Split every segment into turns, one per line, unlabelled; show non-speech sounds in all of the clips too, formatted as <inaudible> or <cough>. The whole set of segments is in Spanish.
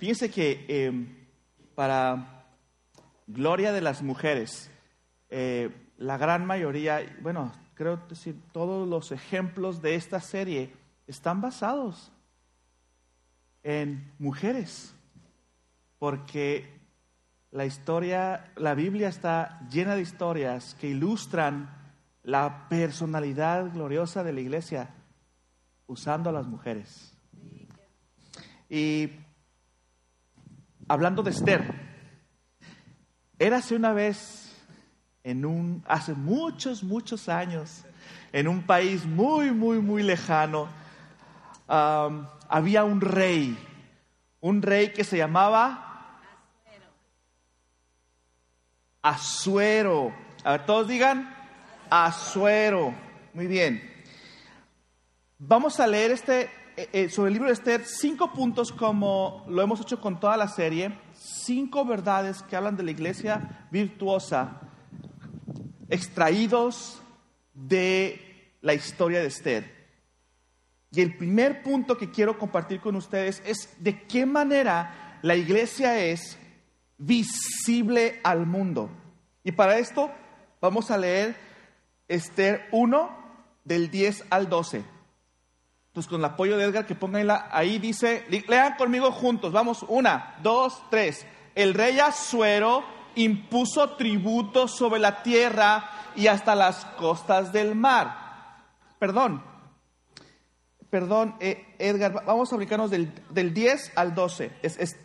fíjense que em, para gloria de las mujeres, eh, la gran mayoría, bueno, creo decir, todos los ejemplos de esta serie están basados en mujeres, porque la historia, la Biblia está llena de historias que ilustran la personalidad gloriosa de la iglesia usando a las mujeres. Y hablando de Esther, érase una vez en un, hace muchos, muchos años, en un país muy, muy, muy lejano, había un rey, un rey que se llamaba Azuero. A ver, todos digan Azuero. Muy bien. Vamos a leer este eh, eh, sobre el libro de Esther cinco puntos como lo hemos hecho con toda la serie, cinco verdades que hablan de la iglesia virtuosa extraídos de la historia de Esther. Y el primer punto que quiero compartir con ustedes es de qué manera la iglesia es visible al mundo. Y para esto vamos a leer Esther 1 del 10 al 12. Entonces con el apoyo de Edgar que pongan ahí dice, lean conmigo juntos, vamos, una, dos, tres. El rey Asuero impuso tributo sobre la tierra y hasta las costas del mar. Perdón, perdón, eh, Edgar, vamos a aplicarnos del, 10 al 12. Es, es,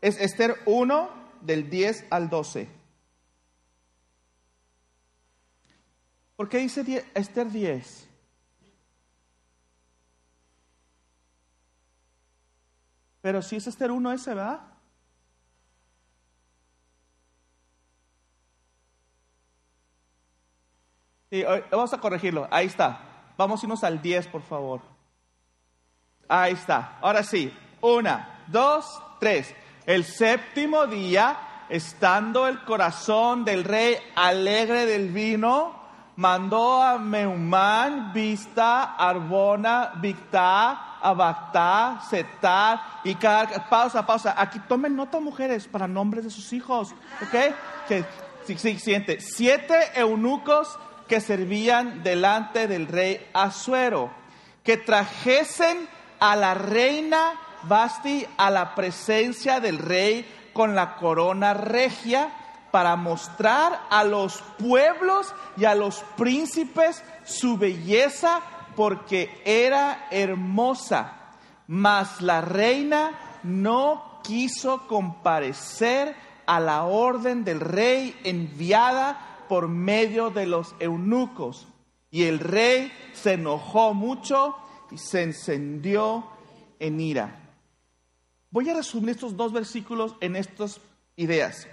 es Esther 1 del 10 al 12. ¿Por qué dice Esther 10? Pero si es Esther 1 ese, ¿verdad? Sí, vamos a corregirlo. Ahí está. Vamos a irnos al 10, por favor. Ahí está. Ahora sí. Una, dos, tres. El séptimo día, estando el corazón del rey alegre del vino, mandó a Meumán, Vista, Arbona, Victá, Abactá, Setar y cada... Pausa, pausa. Aquí tomen nota, mujeres, para nombres de sus hijos. ¿Ok? Siguiente. Siete eunucos que servían delante del rey Asuero, que trajesen a la reina Basti a la presencia del rey con la corona regia para mostrar a los pueblos y a los príncipes su belleza porque era hermosa. Mas la reina no quiso comparecer a la orden del rey enviada por medio de los eunucos. Y el rey se enojó mucho y se encendió en ira. Voy a resumir estos dos versículos en estas ideas.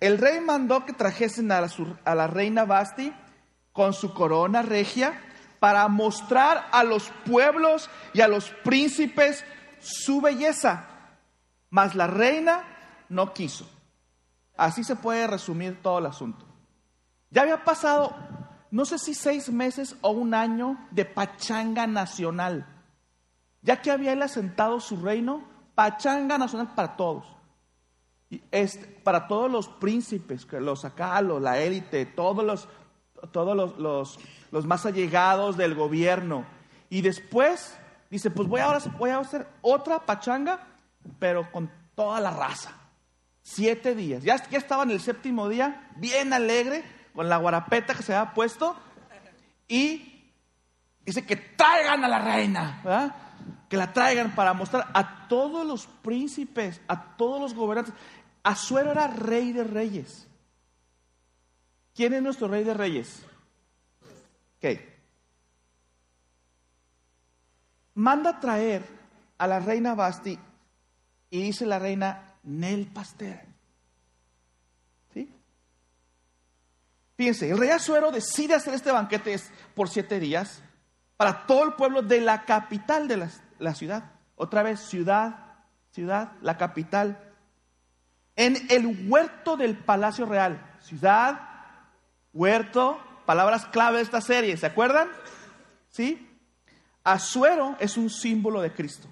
El rey mandó que trajesen a la, reina Basti con su corona regia para mostrar a los pueblos y a los príncipes su belleza. Mas la reina no quiso. Así se puede resumir todo el asunto. Ya había pasado, no sé si seis meses o un año de pachanga nacional. Ya que había él asentado su reino, pachanga nacional para todos es para todos los príncipes, los acá, la élite, todos los, todos los, los, más allegados del gobierno. Y después dice, pues voy ahora voy a hacer otra pachanga, pero con toda la raza. Siete días. Ya, ya estaba en el séptimo día, bien alegre, con la guarapeta que se había puesto. Y dice que traigan a la reina, que la traigan para mostrar a todos los príncipes, a todos los gobernantes. Asuero era rey de reyes. ¿Quién es nuestro rey de reyes? Ok. Manda traer a la reina Basti y dice la reina Nel Pastel. ¿Sí? Fíjense, el rey Asuero decide hacer este banquete por siete días para todo el pueblo de la capital de la, la ciudad. Otra vez, ciudad, ciudad, la capital en el huerto del Palacio Real. Ciudad, huerto, palabras clave de esta serie, ¿se acuerdan? ¿Sí? Asuero es un símbolo de Cristo,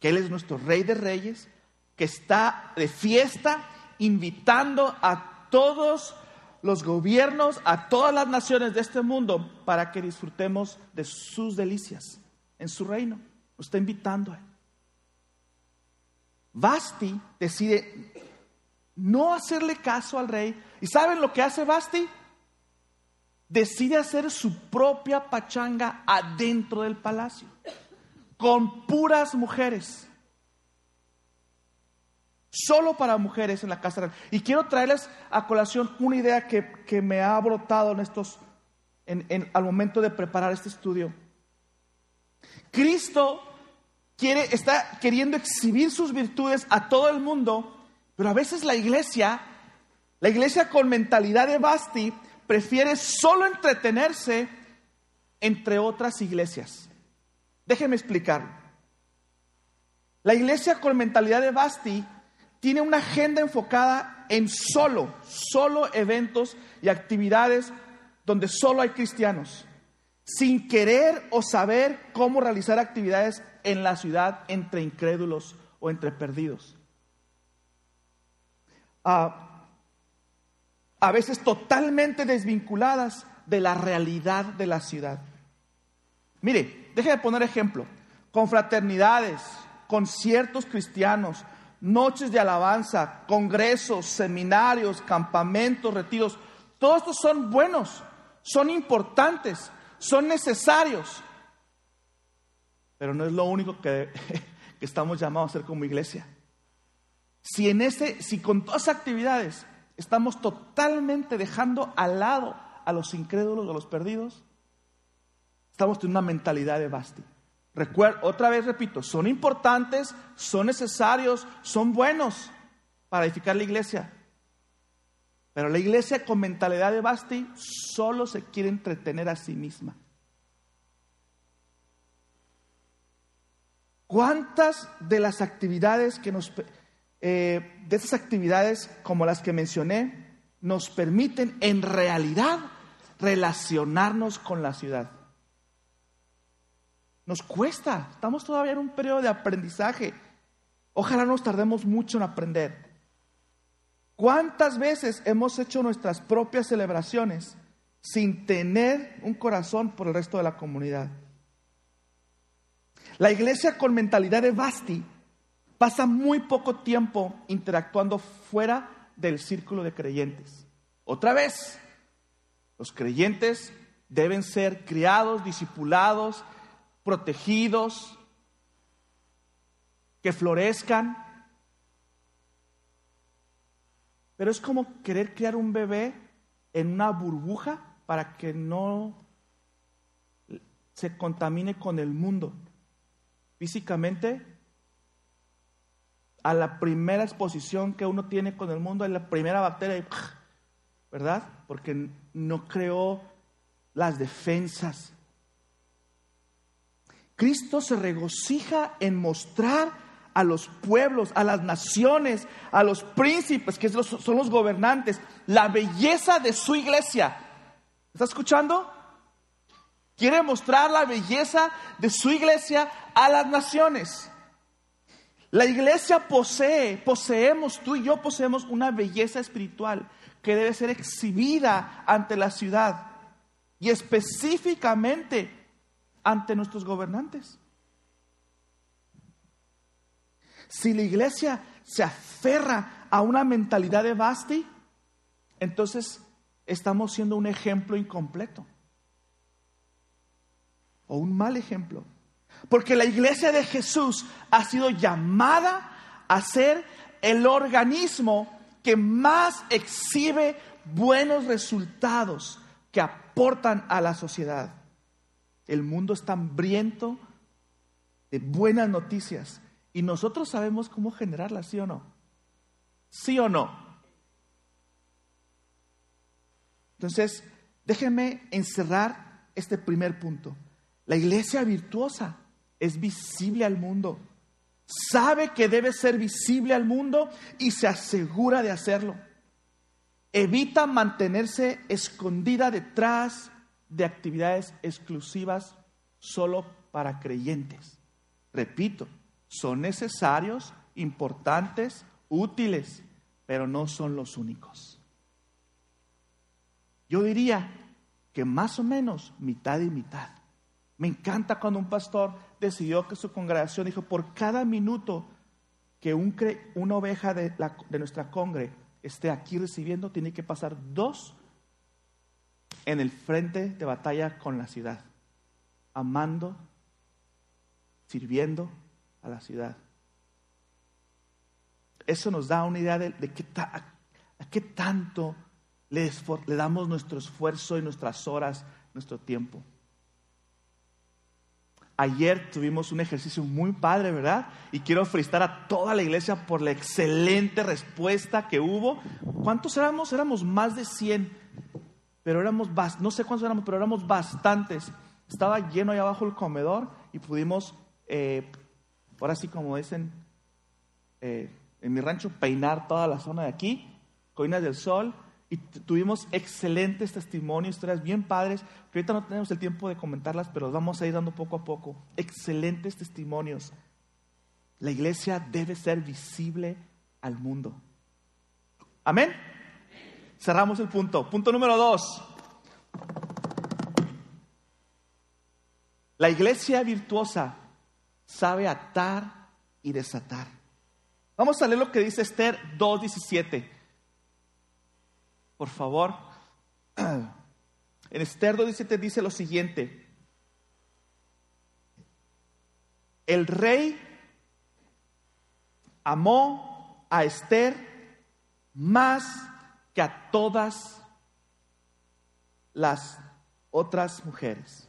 que Él es nuestro Rey de Reyes, que está de fiesta invitando a todos los gobiernos, a todas las naciones de este mundo para que disfrutemos de sus delicias en su reino. Nos está invitando a él. Basti decide no hacerle caso al rey. ¿Y saben lo que hace Basti? Decide hacer su propia pachanga adentro del palacio, con puras mujeres. Solo para mujeres en la casa. Y quiero traerles a colación una idea que, me ha brotado en estos, en, al momento de preparar este estudio. Cristo quiere, está queriendo exhibir sus virtudes a todo el mundo, pero a veces la iglesia, la iglesia con mentalidad de Basti, prefiere solo entretenerse entre otras iglesias. Déjenme explicarlo. La iglesia con mentalidad de Basti tiene una agenda enfocada en solo, solo eventos y actividades donde solo hay cristianos sin querer o saber cómo realizar actividades en la ciudad entre incrédulos o entre perdidos. Ah, a veces totalmente desvinculadas de la realidad de la ciudad. Mire, déjeme poner ejemplo. Confraternidades, conciertos cristianos, noches de alabanza, congresos, seminarios, campamentos, retiros, todos estos son buenos, son importantes, son necesarios, pero no es lo único que, <laughs> estamos llamados a hacer como iglesia. Si en ese, si con todas las actividades estamos totalmente dejando al lado a los incrédulos, a los perdidos, estamos teniendo una mentalidad de basti. Recuerda, otra vez repito, son importantes, son necesarios, son buenos para edificar la iglesia. Pero la iglesia con mentalidad de Basti solo se quiere entretener a sí misma. ¿Cuántas de las actividades que nos, eh, de esas actividades como las que mencioné, nos permiten en realidad relacionarnos con la ciudad? Nos cuesta, estamos todavía en un periodo de aprendizaje. Ojalá nos tardemos mucho en aprender. ¿Cuántas veces hemos hecho nuestras propias celebraciones sin tener un corazón por el resto de la comunidad? La iglesia con mentalidad de Basti pasa muy poco tiempo interactuando fuera del círculo de creyentes. Otra vez, los creyentes deben ser criados, discipulados, protegidos, que florezcan, Pero es como querer criar un bebé en una burbuja para que no se contamine con el mundo. Físicamente, a la primera exposición que uno tiene con el mundo, en la primera bacteria, ¿verdad? Porque no creó las defensas. Cristo se regocija en mostrar a los pueblos, a las naciones, a los príncipes, que son los gobernantes, la belleza de su iglesia. ¿Está escuchando? Quiere mostrar la belleza de su iglesia a las naciones. La iglesia posee, poseemos, tú y yo poseemos una belleza espiritual que debe ser exhibida ante la ciudad y específicamente ante nuestros gobernantes. Si la iglesia se aferra a una mentalidad de Basti, entonces estamos siendo un ejemplo incompleto o un mal ejemplo. Porque la iglesia de Jesús ha sido llamada a ser el organismo que más exhibe buenos resultados que aportan a la sociedad. El mundo está hambriento de buenas noticias y nosotros sabemos cómo generarla, ¿sí o no? ¿Sí o no? Entonces, déjenme encerrar este primer punto. La iglesia virtuosa es visible al mundo. Sabe que debe ser visible al mundo y se asegura de hacerlo. Evita mantenerse escondida detrás de actividades exclusivas solo para creyentes. Repito, son necesarios, importantes, útiles, pero no son los únicos. Yo diría que más o menos mitad y mitad. Me encanta cuando un pastor decidió que su congregación dijo, por cada minuto que un una oveja de, de nuestra congre esté aquí recibiendo, tiene que pasar dos en el frente de batalla con la ciudad, amando, sirviendo a la ciudad. Eso nos da una idea de, qué, a, qué tanto le, le damos nuestro esfuerzo y nuestras horas, nuestro tiempo. Ayer tuvimos un ejercicio muy padre, ¿verdad? Y quiero felicitar a toda la iglesia por la excelente respuesta que hubo. ¿Cuántos éramos? Éramos más de 100, pero éramos, no sé cuántos éramos, pero éramos bastantes. Estaba lleno ahí abajo el comedor y pudimos, eh, ahora sí como dicen eh, en mi rancho, peinar toda la zona de aquí, Coinas del Sol, y tuvimos excelentes testimonios, historias bien padres, que ahorita no tenemos el tiempo de comentarlas, pero vamos a ir dando poco a poco. Excelentes testimonios. La iglesia debe ser visible al mundo. Amén. Cerramos el punto. Punto número dos. La iglesia virtuosa sabe atar y desatar. Vamos a leer lo que dice Esther 2.17 por favor. En Esther 17 dice lo siguiente. El rey amó a Esther más que a todas las otras mujeres.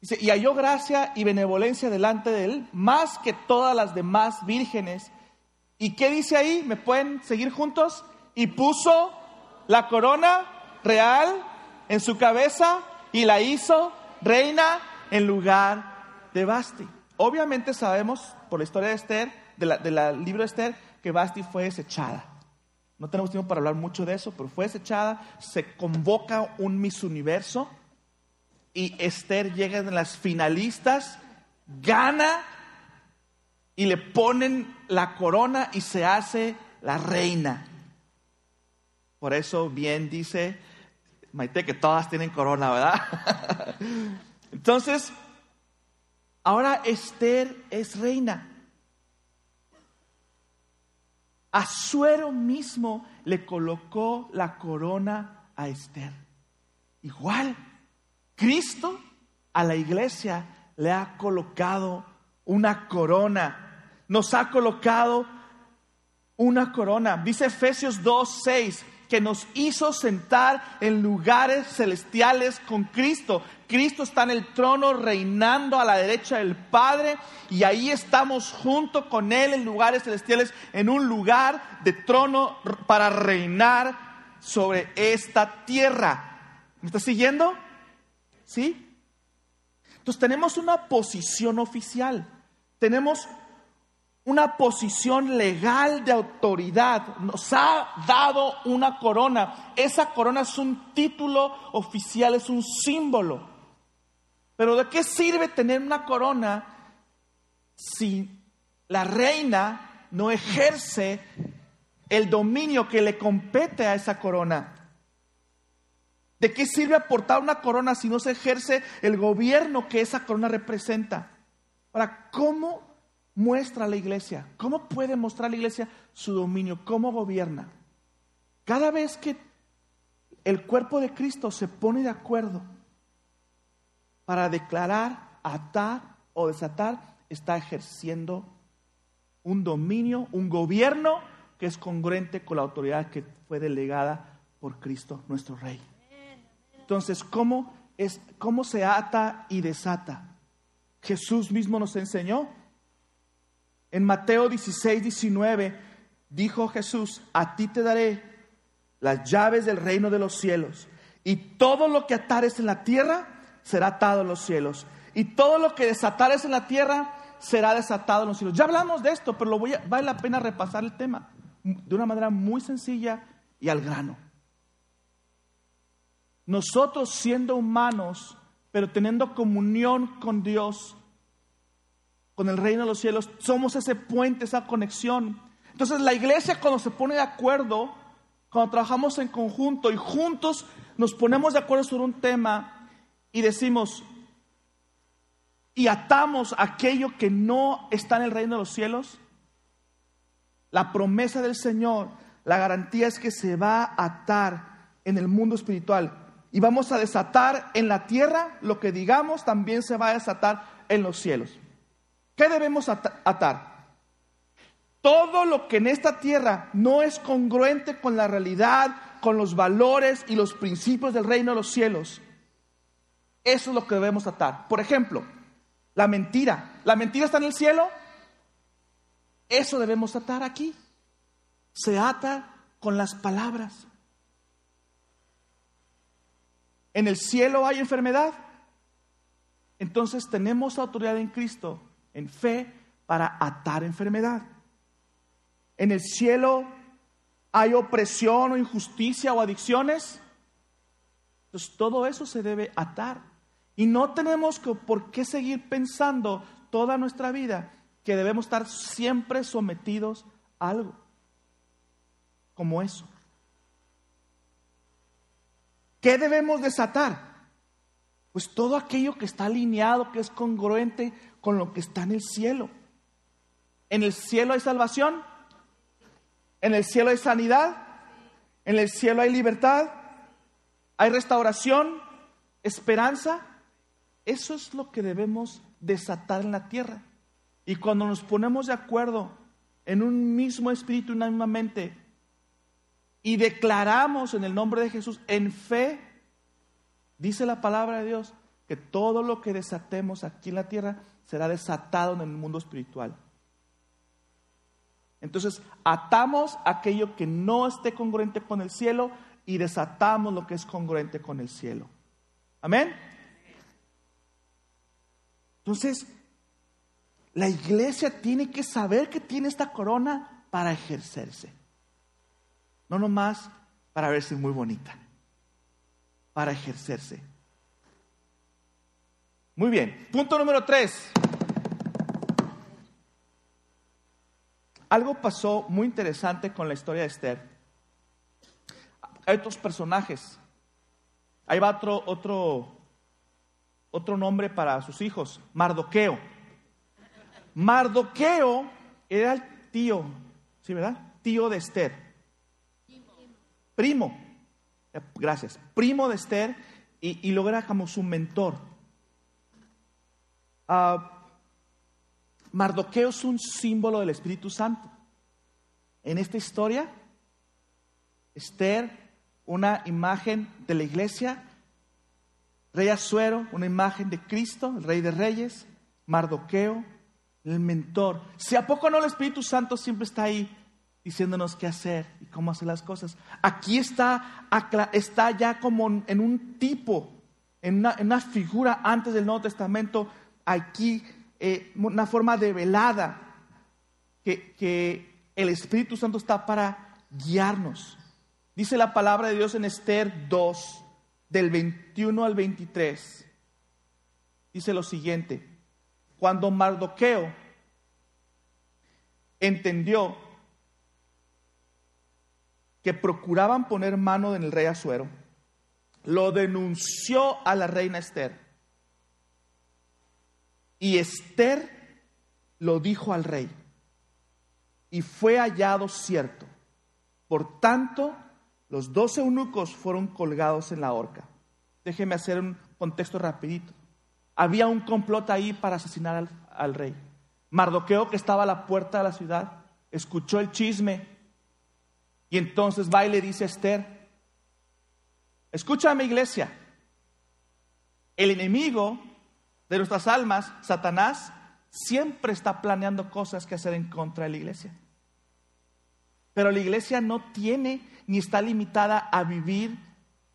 Y halló gracia y benevolencia delante de él, más que todas las demás vírgenes. ¿Y qué dice ahí? ¿Me pueden seguir juntos? Y puso la corona real en su cabeza y la hizo reina en lugar de Basti. Obviamente sabemos por la historia de Esther, del libro de Esther, que Basti fue desechada. No tenemos tiempo para hablar mucho de eso, pero fue desechada. Se convoca un Miss Universo y Esther llega en las finalistas, gana y le ponen la corona y se hace la reina. Por eso bien dice Maite que todas tienen corona, ¿verdad? <laughs> Entonces, ahora Esther es reina. A Suero mismo le colocó la corona a Esther. Igual, Cristo a la iglesia le ha colocado una corona. Nos ha colocado una corona. Dice Efesios 2, 6 que nos hizo sentar en lugares celestiales con Cristo. Cristo está en el trono reinando a la derecha del Padre y ahí estamos junto con Él en lugares celestiales, en un lugar de trono para reinar sobre esta tierra. ¿Me está siguiendo? ¿Sí? Entonces tenemos una posición oficial, tenemos una posición legal de autoridad, nos ha dado una corona. Esa corona es un título oficial, es un símbolo. Pero ¿de qué sirve tener una corona si la reina no ejerce el dominio que le compete a esa corona? ¿De qué sirve aportar una corona si no se ejerce el gobierno que esa corona representa? Ahora, ¿cómo muestra la iglesia? ¿Cómo puede mostrar la iglesia su dominio? ¿Cómo gobierna? Cada vez que el cuerpo de Cristo se pone de acuerdo para declarar, atar o desatar, está ejerciendo un dominio, un gobierno que es congruente con la autoridad que fue delegada por Cristo, nuestro Rey. Entonces, ¿cómo, es, cómo se ata y desata? Jesús mismo nos enseñó en Mateo 16, 19 dijo Jesús, a ti te daré las llaves del reino de los cielos, y todo lo que atares en la tierra será atado en los cielos, y todo lo que desatares en la tierra será desatado en los cielos. Ya hablamos de esto, pero lo voy vale la pena repasar el tema de una manera muy sencilla y al grano. Nosotros siendo humanos, pero teniendo comunión con Dios, con el reino de los cielos, somos ese puente, esa conexión. Entonces la iglesia cuando se pone de acuerdo, cuando trabajamos en conjunto y juntos nos ponemos de acuerdo sobre un tema y decimos, y atamos aquello que no está en el reino de los cielos, la promesa del Señor, la garantía es que se va a atar en el mundo espiritual. Y vamos a desatar en la tierra lo que digamos también se va a desatar en los cielos. ¿Qué debemos atar? Todo lo que en esta tierra no es congruente con la realidad, con los valores y los principios del reino de los cielos, eso es lo que debemos atar. Por ejemplo, la mentira. ¿La mentira está en el cielo? Eso debemos atar aquí. Se ata con las palabras. ¿En el cielo hay enfermedad? Entonces tenemos autoridad en Cristo en fe para atar enfermedad. En el cielo hay opresión o injusticia o adicciones. Entonces todo eso se debe atar. Y no tenemos que, por qué seguir pensando toda nuestra vida que debemos estar siempre sometidos a algo como eso. ¿Qué debemos desatar? Pues todo aquello que está alineado, que es congruente con lo que está en el cielo. En el cielo hay salvación, en el cielo hay sanidad, en el cielo hay libertad, hay restauración, esperanza. Eso es lo que debemos desatar en la tierra. Y cuando nos ponemos de acuerdo en un mismo espíritu una misma mente y declaramos en el nombre de Jesús en fe, dice la palabra de Dios, que todo lo que desatemos aquí en la tierra será desatado en el mundo espiritual. Entonces, atamos aquello que no esté congruente con el cielo y desatamos lo que es congruente con el cielo. Amén. Entonces, la iglesia tiene que saber que tiene esta corona para ejercerse. No nomás para verse muy bonita, para ejercerse. Muy bien, punto número tres. Algo pasó muy interesante con la historia de Esther. Hay otros personajes. Ahí va otro, otro, otro nombre para sus hijos, Mardoqueo. Mardoqueo era el tío, ¿sí verdad? Tío de Esther. Primo. Gracias. Primo de Esther y, y lo era como su mentor. Ah, Mardoqueo es un símbolo del Espíritu Santo. En esta historia, Esther, una imagen de la iglesia, Rey Azuero, una imagen de Cristo, el Rey de Reyes, Mardoqueo, el mentor. Si a poco no el Espíritu Santo siempre está ahí diciéndonos qué hacer y cómo hacer las cosas. Aquí está, está ya como en un tipo, en una, figura antes del Nuevo Testamento, aquí eh, una forma de velada, que, que el Espíritu Santo está para guiarnos. Dice la palabra de Dios en Esther 2, del 21 al 23. Dice lo siguiente, cuando Mardoqueo entendió que procuraban poner mano en el rey Azuero, lo denunció a la reina Esther. Y Esther lo dijo al rey. Y fue hallado cierto. Por tanto, los doce eunucos fueron colgados en la horca. Déjeme hacer un contexto rapidito. Había un complot ahí para asesinar al, al rey. Mardoqueo, que estaba a la puerta de la ciudad, escuchó el chisme y entonces va y le dice a Esther, escúchame iglesia, el enemigo de nuestras almas, Satanás, siempre está planeando cosas que hacer en contra de la iglesia. Pero la iglesia no tiene ni está limitada a vivir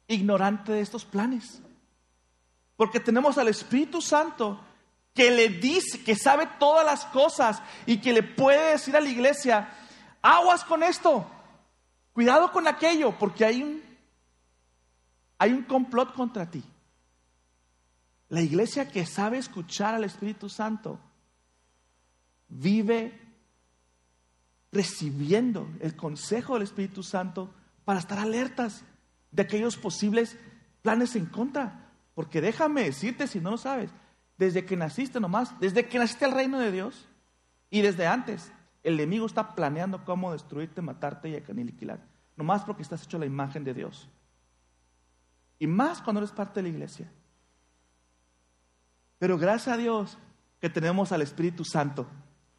ignorante de estos planes. Porque tenemos al Espíritu Santo que le dice, que sabe todas las cosas y que le puede decir a la iglesia, aguas con esto, Cuidado con aquello, porque hay un, hay un complot contra ti. La iglesia que sabe escuchar al Espíritu Santo vive recibiendo el consejo del Espíritu Santo para estar alertas de aquellos posibles planes en contra. Porque déjame decirte, si no lo sabes, desde que naciste nomás, desde que naciste al reino de Dios y desde antes, el enemigo está planeando cómo destruirte, matarte y aniquilar. Nomás porque estás hecho la imagen de Dios. Y más cuando eres parte de la iglesia. Pero gracias a Dios que tenemos al Espíritu Santo,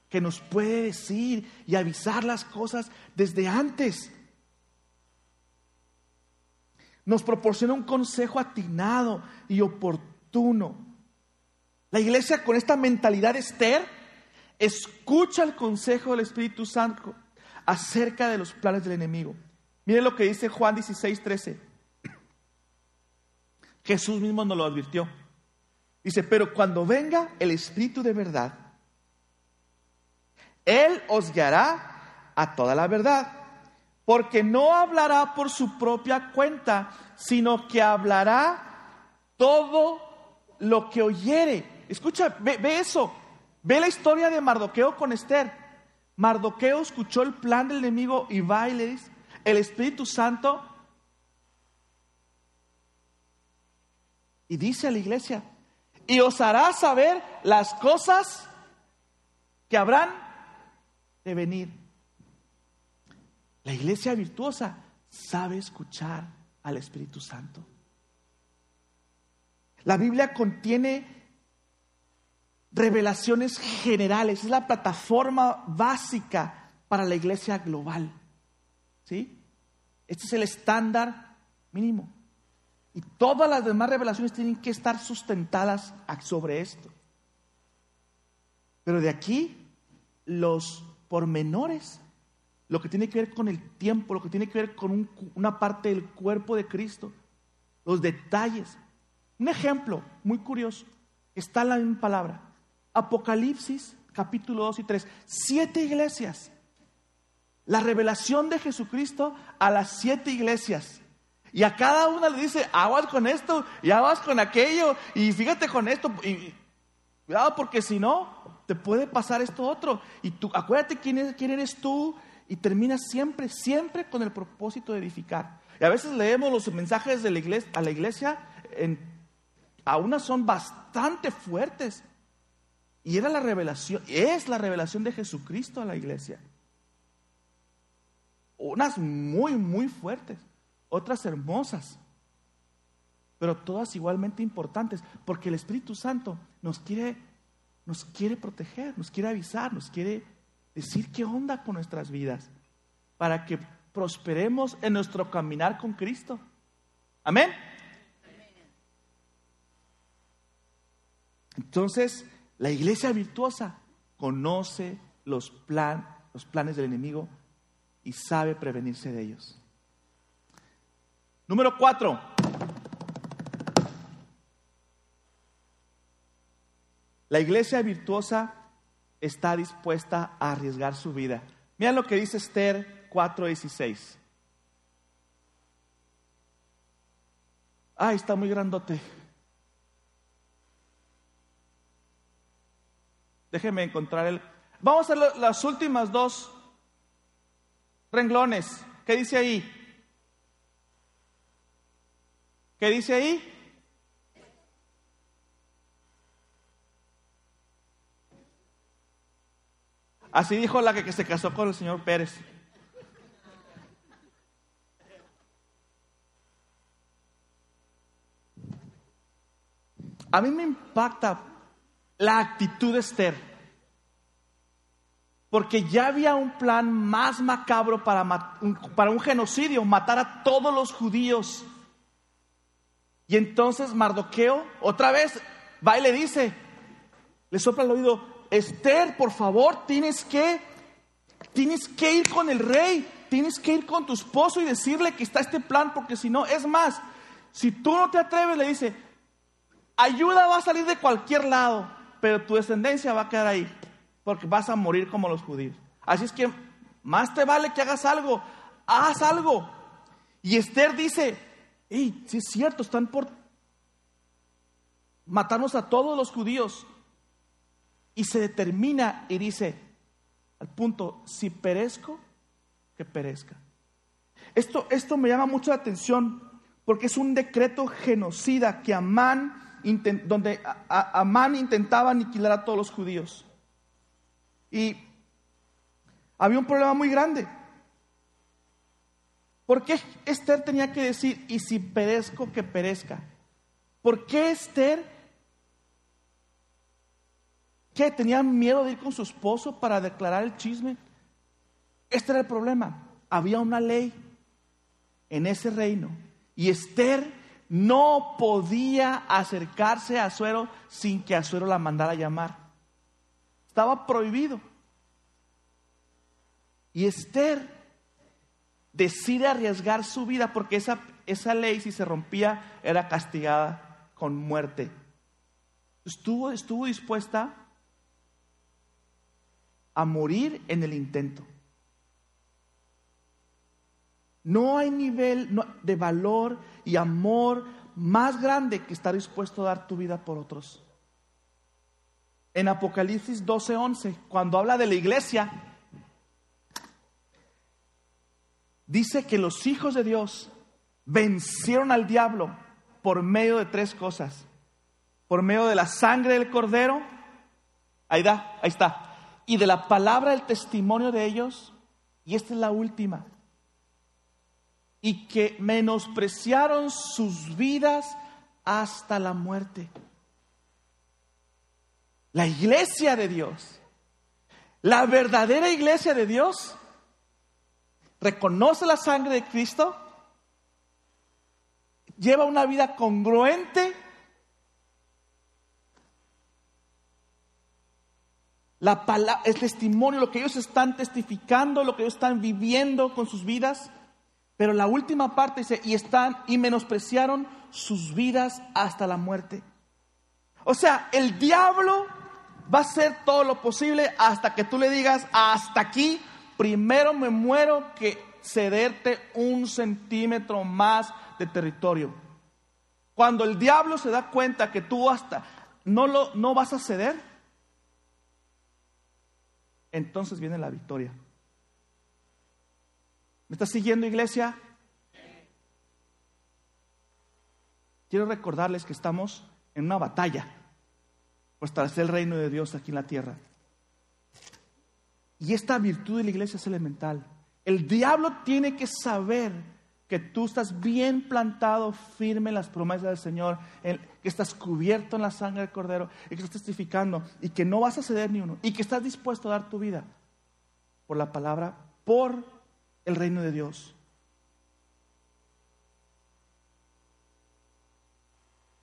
que nos puede decir y avisar las cosas desde antes. Nos proporciona un consejo atinado y oportuno. La iglesia con esta mentalidad de Esther escucha el consejo del Espíritu Santo acerca de los planes del enemigo. Miren lo que dice Juan 16, 13. <clears throat> Jesús mismo nos lo advirtió. Dice, pero cuando venga el Espíritu de verdad, Él os guiará a toda la verdad, porque no hablará por su propia cuenta, sino que hablará todo lo que oyere. Escucha, ve, eso, ve la historia de Mardoqueo con Esther. Mardoqueo escuchó el plan del enemigo y va y le dice, el Espíritu Santo Y dice a la iglesia, y os hará saber las cosas que habrán de venir. La iglesia virtuosa sabe escuchar al Espíritu Santo. La Biblia contiene revelaciones generales, es la plataforma básica para la iglesia global. ¿Sí? Este es el estándar mínimo. Y todas las demás revelaciones tienen que estar sustentadas sobre esto. Pero de aquí, los pormenores, lo que tiene que ver con el tiempo, lo que tiene que ver con una parte del cuerpo de Cristo, los detalles. Un ejemplo muy curioso, está en la misma palabra. Apocalipsis, capítulo 2 y 3. Siete iglesias. La revelación de Jesucristo a las siete iglesias. Y a cada una le dice, aguas con esto y aguas con aquello y fíjate con esto. Y, cuidado porque si no, te puede pasar esto otro. Y tú, acuérdate quién, quién eres tú y terminas siempre, siempre con el propósito de edificar. Y a veces leemos los mensajes de la iglesia, a la iglesia, a unas son bastante fuertes. Y era la revelación, es la revelación de Jesucristo a la iglesia. Unas muy, muy fuertes otras hermosas, pero todas igualmente importantes, porque el Espíritu Santo nos quiere, nos quiere proteger, nos quiere avisar, nos quiere decir qué onda con nuestras vidas, para que prosperemos en nuestro caminar con Cristo. Amén. Entonces, la iglesia virtuosa conoce los, plan, los planes del enemigo y sabe prevenirse de ellos. Número cuatro. La iglesia virtuosa está dispuesta a arriesgar su vida. Mira lo que dice Esther 4:16. Ay, está muy grandote. Déjeme encontrar el... Vamos a hacer las últimas dos renglones. ¿Qué dice ahí? ¿Qué dice ahí? Así dijo la que, se casó con el señor Pérez. A mí me impacta la actitud de Esther, porque ya había un plan más macabro para, para un genocidio, matar a todos los judíos y entonces Mardoqueo otra vez va y le dice, le sopla el oído, Esther, por favor, tienes que, tienes que ir con el rey, tienes que ir con tu esposo y decirle que está este plan, porque si no, es más, si tú no te atreves, le dice, ayuda va a salir de cualquier lado, pero tu descendencia va a quedar ahí, porque vas a morir como los judíos. Así es que más te vale que hagas algo, haz algo. Y Esther dice, ¡Ey! Sí es cierto, están por matarnos a todos los judíos. y se determina y dice, al punto, si perezco, que perezca. Esto, esto me llama mucho la atención porque es un decreto genocida que Amán, donde Amán intentaba aniquilar a todos los judíos. Y había un problema muy grande. ¿Por qué Esther tenía que decir, y si perezco, que perezca? ¿Por qué Esther, que tenía miedo de ir con su esposo para declarar el chisme? Este era el problema. Había una ley en ese reino y Esther no podía acercarse a Azuero sin que Azuero la mandara a llamar. Estaba prohibido. Y Esther decide arriesgar su vida porque esa, esa ley si se rompía era castigada con muerte. Estuvo, estuvo dispuesta a morir en el intento. No hay nivel de valor y amor más grande que estar dispuesto a dar tu vida por otros. En Apocalipsis 12:11, cuando habla de la iglesia, dice que los hijos de Dios vencieron al diablo por medio de tres cosas. Por medio de la sangre del cordero, ahí da, ahí está, y de la palabra del testimonio de ellos, y esta es la última, y que menospreciaron sus vidas hasta la muerte. La iglesia de Dios, la verdadera iglesia de Dios, reconoce la sangre de Cristo, lleva una vida congruente, la palabra, el testimonio, lo que ellos están testificando, lo que ellos están viviendo con sus vidas. Pero la última parte dice, y están y menospreciaron sus vidas hasta la muerte. O sea, el diablo va a hacer todo lo posible hasta que tú le digas, hasta aquí, primero me muero que cederte un centímetro más de territorio. Cuando el diablo se da cuenta que tú hasta no, lo, no vas a ceder, entonces viene la victoria. ¿Me estás siguiendo, iglesia? Quiero recordarles que estamos en una batalla pues hacer el reino de Dios aquí en la tierra. Y esta virtud de la iglesia es elemental. El diablo tiene que saber que tú estás bien plantado, firme en las promesas del Señor, que estás cubierto en la sangre del Cordero y que estás testificando y que no vas a ceder ni uno y que estás dispuesto a dar tu vida por la palabra, por el reino de Dios.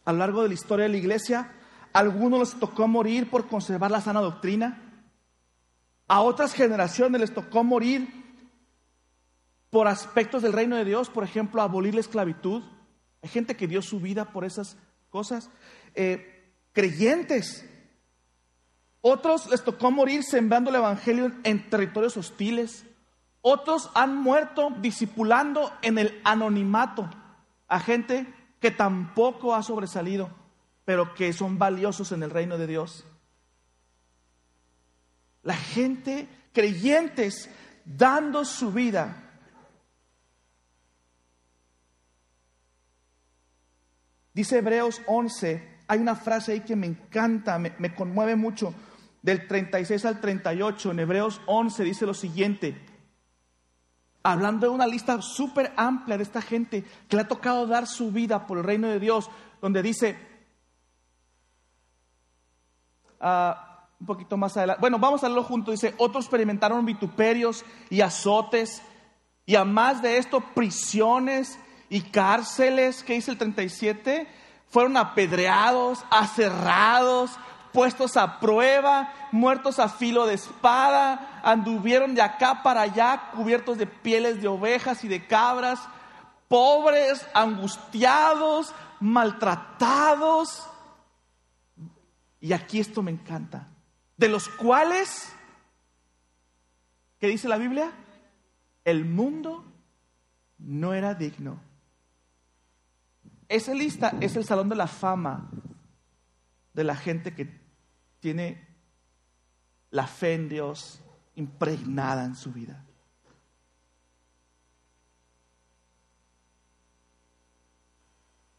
A lo largo de la historia de la iglesia, algunos les tocó morir por conservar la sana doctrina. A otras generaciones les tocó morir por aspectos del reino de Dios, por ejemplo, abolir la esclavitud. Hay gente que dio su vida por esas cosas. Eh, creyentes. Otros les tocó morir sembrando el evangelio en territorios hostiles. Otros han muerto discipulando en el anonimato a gente que tampoco ha sobresalido, pero que son valiosos en el reino de Dios. La gente, creyentes, dando su vida. Dice Hebreos 11, hay una frase ahí que me encanta, me, me conmueve mucho, del 36 al 38, en Hebreos 11 dice lo siguiente, hablando de una lista súper amplia de esta gente que le ha tocado dar su vida por el reino de Dios, donde dice, ah, un poquito más adelante, bueno, vamos a leerlo juntos, dice, otros experimentaron vituperios y azotes, y a más de esto, prisiones y cárceles, que dice el 37, fueron apedreados, aserrados, puestos a prueba, muertos a filo de espada, anduvieron de acá para allá cubiertos de pieles de ovejas y de cabras, pobres, angustiados, maltratados. Y aquí esto me encanta, de los cuales, ¿qué dice la Biblia? El mundo no era digno. Esa lista es el salón de la fama de la gente que tiene la fe en Dios impregnada en su vida.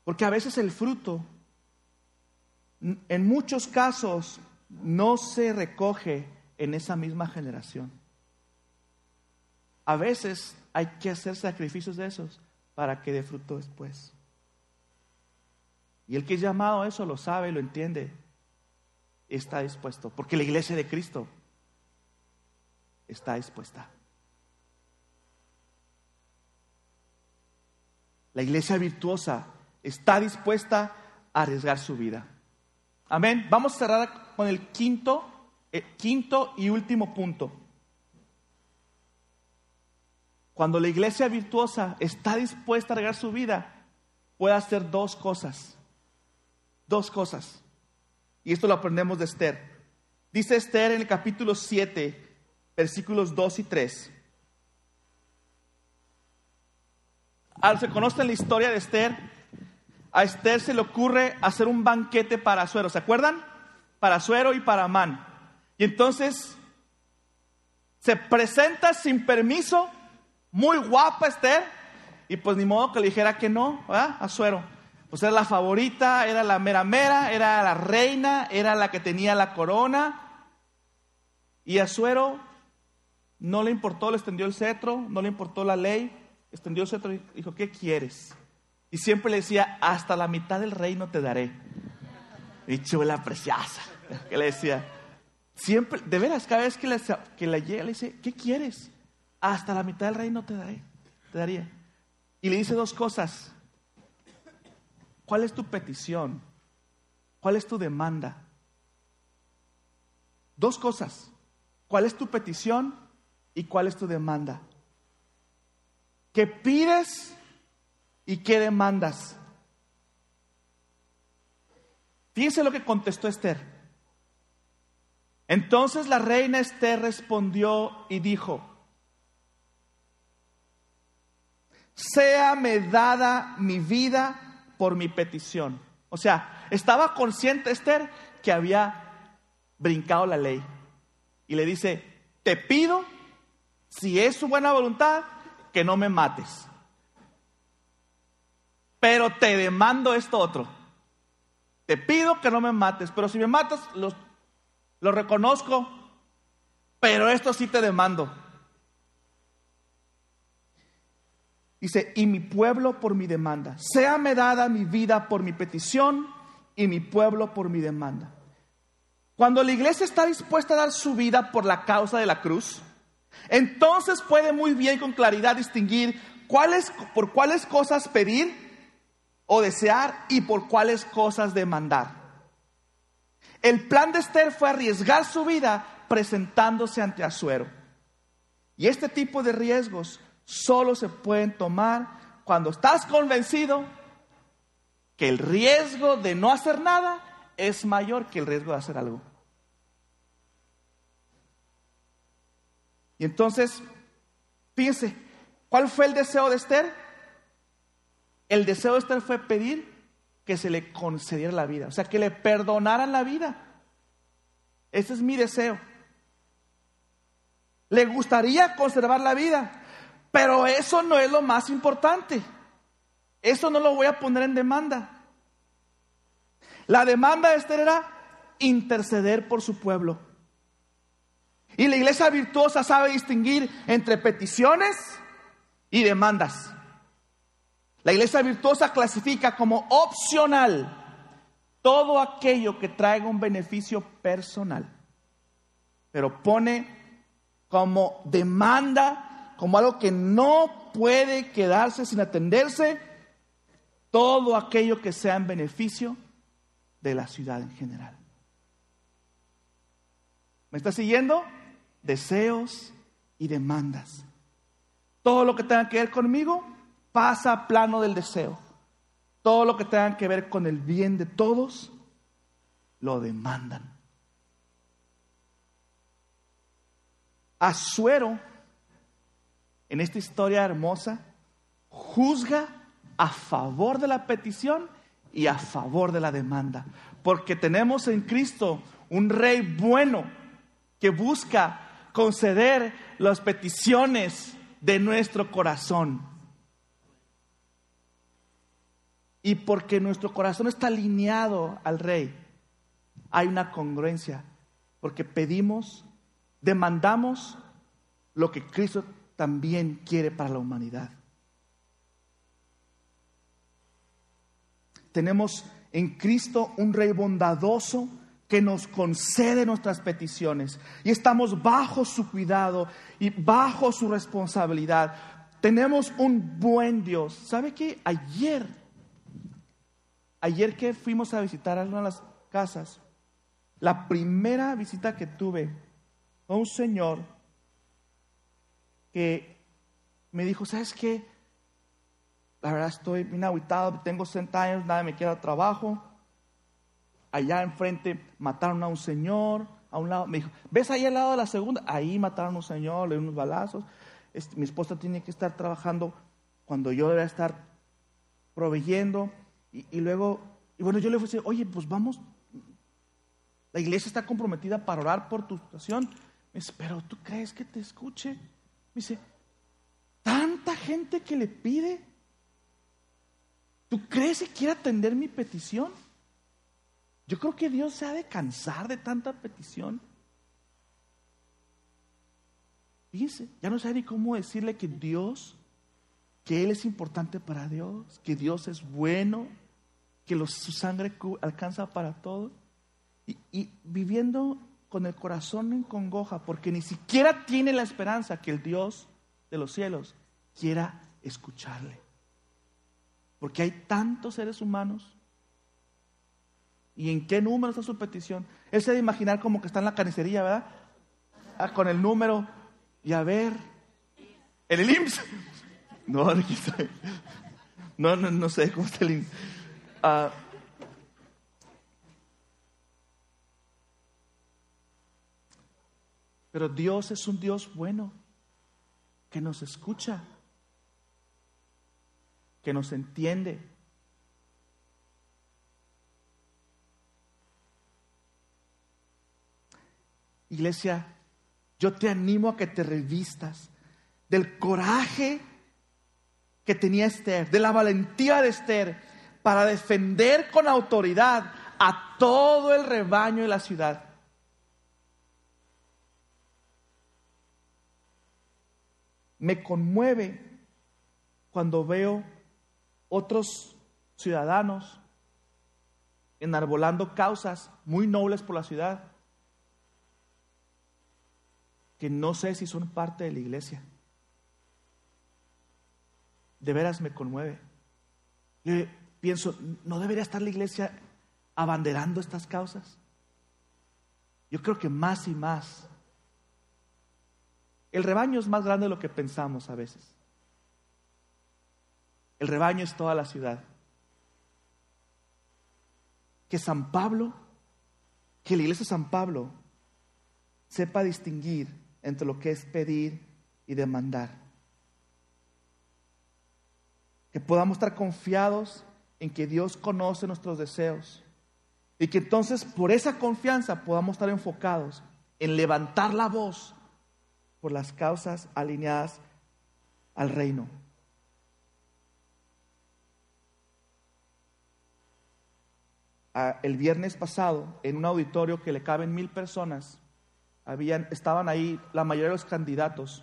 Porque a veces el fruto, en muchos casos, no se recoge en esa misma generación. A veces hay que hacer sacrificios de esos para que dé fruto después. Y el que es llamado a eso lo sabe, lo entiende, está dispuesto, porque la iglesia de Cristo está dispuesta. La iglesia virtuosa está dispuesta a arriesgar su vida. Amén. Vamos a cerrar con el quinto, el quinto y último punto. Cuando la iglesia virtuosa está dispuesta a arriesgar su vida, puede hacer dos cosas. Dos cosas. Y esto lo aprendemos de Esther. Dice Esther en el capítulo 7, versículos 2 y 3. Al se conoce la historia de Esther, a Esther se le ocurre hacer un banquete para Suero. ¿Se acuerdan? Para Suero y para Amán. Y entonces se presenta sin permiso, muy guapa Esther, y pues ni modo que le dijera que no ¿verdad? a Suero. Pues era la favorita, era la mera mera, era la reina, era la que tenía la corona. Y a Suero no le importó, le extendió el cetro, no le importó la ley, extendió el cetro y dijo, ¿qué quieres? Y siempre le decía, hasta la mitad del reino te daré. Y chula preciosa, que le decía, siempre, de veras, cada vez que la, que la llega, le dice, ¿qué quieres? Hasta la mitad del reino te daré, te daría. Y le dice dos cosas. ¿Cuál es tu petición? ¿Cuál es tu demanda? Dos cosas. ¿Cuál es tu petición y cuál es tu demanda? ¿Qué pides y qué demandas? Fíjense lo que contestó Esther. Entonces la reina Esther respondió y dijo, séame dada mi vida por mi petición. O sea, estaba consciente Esther que había brincado la ley. Y le dice, te pido, si es su buena voluntad, que no me mates. Pero te demando esto otro. Te pido que no me mates, pero si me matas, lo, reconozco, pero esto sí te demando. Dice, y mi pueblo por mi demanda. Séame dada mi vida por mi petición y mi pueblo por mi demanda. Cuando la iglesia está dispuesta a dar su vida por la causa de la cruz, entonces puede muy bien con claridad distinguir cuáles, por cuáles cosas pedir o desear y por cuáles cosas demandar. El plan de Esther fue arriesgar su vida presentándose ante Azuero. Y este tipo de riesgos solo se pueden tomar cuando estás convencido que el riesgo de no hacer nada es mayor que el riesgo de hacer algo. Y entonces, fíjense, ¿cuál fue el deseo de Esther? El deseo de Esther fue pedir que se le concediera la vida, o sea, que le perdonaran la vida. Ese es mi deseo. Le gustaría conservar la vida, pero eso no es lo más importante. Eso no lo voy a poner en demanda. La demanda de Esther era interceder por su pueblo. Y la iglesia virtuosa sabe distinguir entre peticiones y demandas. La iglesia virtuosa clasifica como opcional todo aquello que traiga un beneficio personal, pero pone como demanda como algo que no puede quedarse sin atenderse, todo aquello que sea en beneficio de la ciudad en general. ¿Me está siguiendo? Deseos y demandas. Todo lo que tenga que ver conmigo pasa a plano del deseo. Todo lo que tenga que ver con el bien de todos lo demandan. Azuero en esta historia hermosa, juzga a favor de la petición y a favor de la demanda. Porque tenemos en Cristo un rey bueno que busca conceder las peticiones de nuestro corazón. Y porque nuestro corazón está alineado al Rey, hay una congruencia, porque pedimos, demandamos lo que Cristo también quiere para la humanidad. Tenemos en Cristo un Rey bondadoso que nos concede nuestras peticiones y estamos bajo su cuidado y bajo su responsabilidad. Tenemos un buen Dios. ¿Sabe qué? Ayer, ayer que fuimos a visitar a una de las casas, la primera visita que tuve a un señor que me dijo, ¿sabes qué? La verdad estoy bien aguitado, tengo 60 años, nada me queda trabajo. Allá enfrente mataron a un señor, a un lado, me dijo, ¿ves ahí al lado de la segunda? Ahí mataron a un señor, le dieron unos balazos. Este, mi esposa tiene que estar trabajando cuando yo debería estar proveyendo. Y, luego, y bueno, yo le ofrecí, oye, pues vamos, la iglesia está comprometida para orar por tu situación. Me dice, pero ¿tú crees que te escuche? Me dice, tanta gente que le pide. ¿Tú crees que quiere atender mi petición? Yo creo que Dios se ha de cansar de tanta petición. Fíjense, ya no sabe ni cómo decirle que Dios, que Él es importante para Dios, que Dios es bueno, que su sangre alcanza para todo. Y, viviendo con el corazón en congoja, porque ni siquiera tiene la esperanza que el Dios de los cielos quiera escucharle. Porque hay tantos seres humanos. ¿Y en qué número está su petición? Él se debe imaginar como que está en la carnicería, ¿verdad? Ah, con el número y a ver. ¿En el IMSS? <laughs> No, no, no sé cómo está el IMSS. Ah, pero Dios es un Dios bueno, que nos escucha que nos entiende. Iglesia, yo te animo a que te revistas del coraje que tenía Esther, de la valentía de Esther para defender con autoridad a todo el rebaño de la ciudad. Me conmueve cuando veo otros ciudadanos enarbolando causas muy nobles por la ciudad que no sé si son parte de la iglesia. De veras me conmueve. Pienso, ¿no debería estar la iglesia abanderando estas causas? Yo creo que más y más. El rebaño es más grande de lo que pensamos a veces. El rebaño es toda la ciudad. Que San Pablo, que la iglesia de San Pablo sepa distinguir entre lo que es pedir y demandar. Que podamos estar confiados en que Dios conoce nuestros deseos y que entonces por esa confianza podamos estar enfocados en levantar la voz por las causas alineadas al reino. el viernes pasado en un auditorio que le caben mil personas. Habían, estaban ahí la mayoría de los candidatos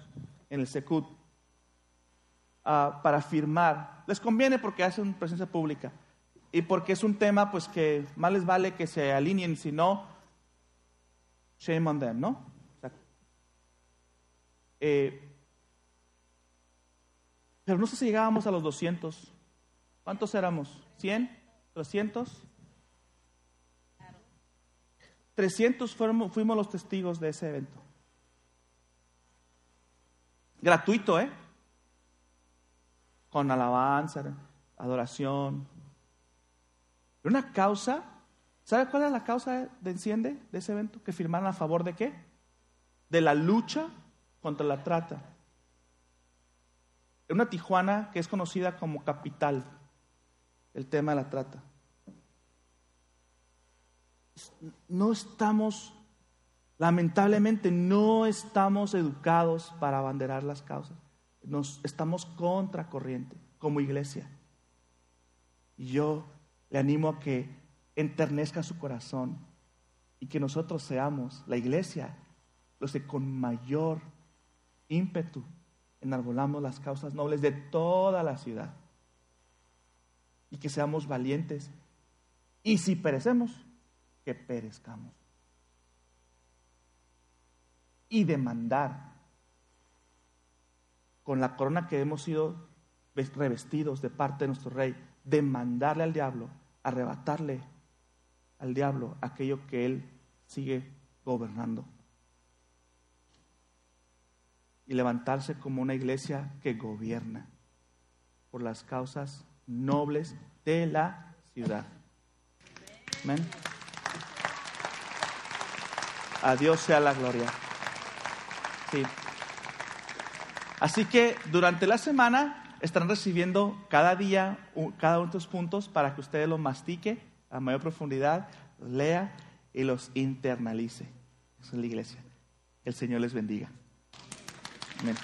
en el SECUT ah, para firmar. Les conviene porque hacen presencia pública y porque es un tema pues que más les vale que se alineen, si no, shame on them, ¿no? Eh, pero no sé si llegábamos a los 200. ¿Cuántos éramos? ¿100? ¿300? 300 fuimos, fuimos los testigos de ese evento. Gratuito, ¿eh? Con alabanza, adoración. Una causa, ¿sabe cuál es la causa de enciende de ese evento? Que firmaron a favor de qué? De la lucha contra la trata. Una Tijuana que es conocida como capital, el tema de la trata no estamos Lamentablemente no estamos educados para abanderar las causas. Nos estamos contracorriente como iglesia. Y yo le animo a que enternezca su corazón y que nosotros seamos la iglesia los que con mayor ímpetu enarbolamos las causas nobles de toda la ciudad. Y que seamos valientes. Y si perecemos, que perezcamos. Y demandar con la corona que hemos sido revestidos de parte de nuestro rey, demandarle al diablo, arrebatarle al diablo aquello que él sigue gobernando. Y levantarse como una iglesia que gobierna por las causas nobles de la ciudad. Amén. A Dios sea la gloria. Sí. Así que durante la semana estarán recibiendo cada día cada uno de estos puntos para que ustedes los mastique a mayor profundidad, lea y los internalice. Esa es la iglesia. El Señor les bendiga. Amén.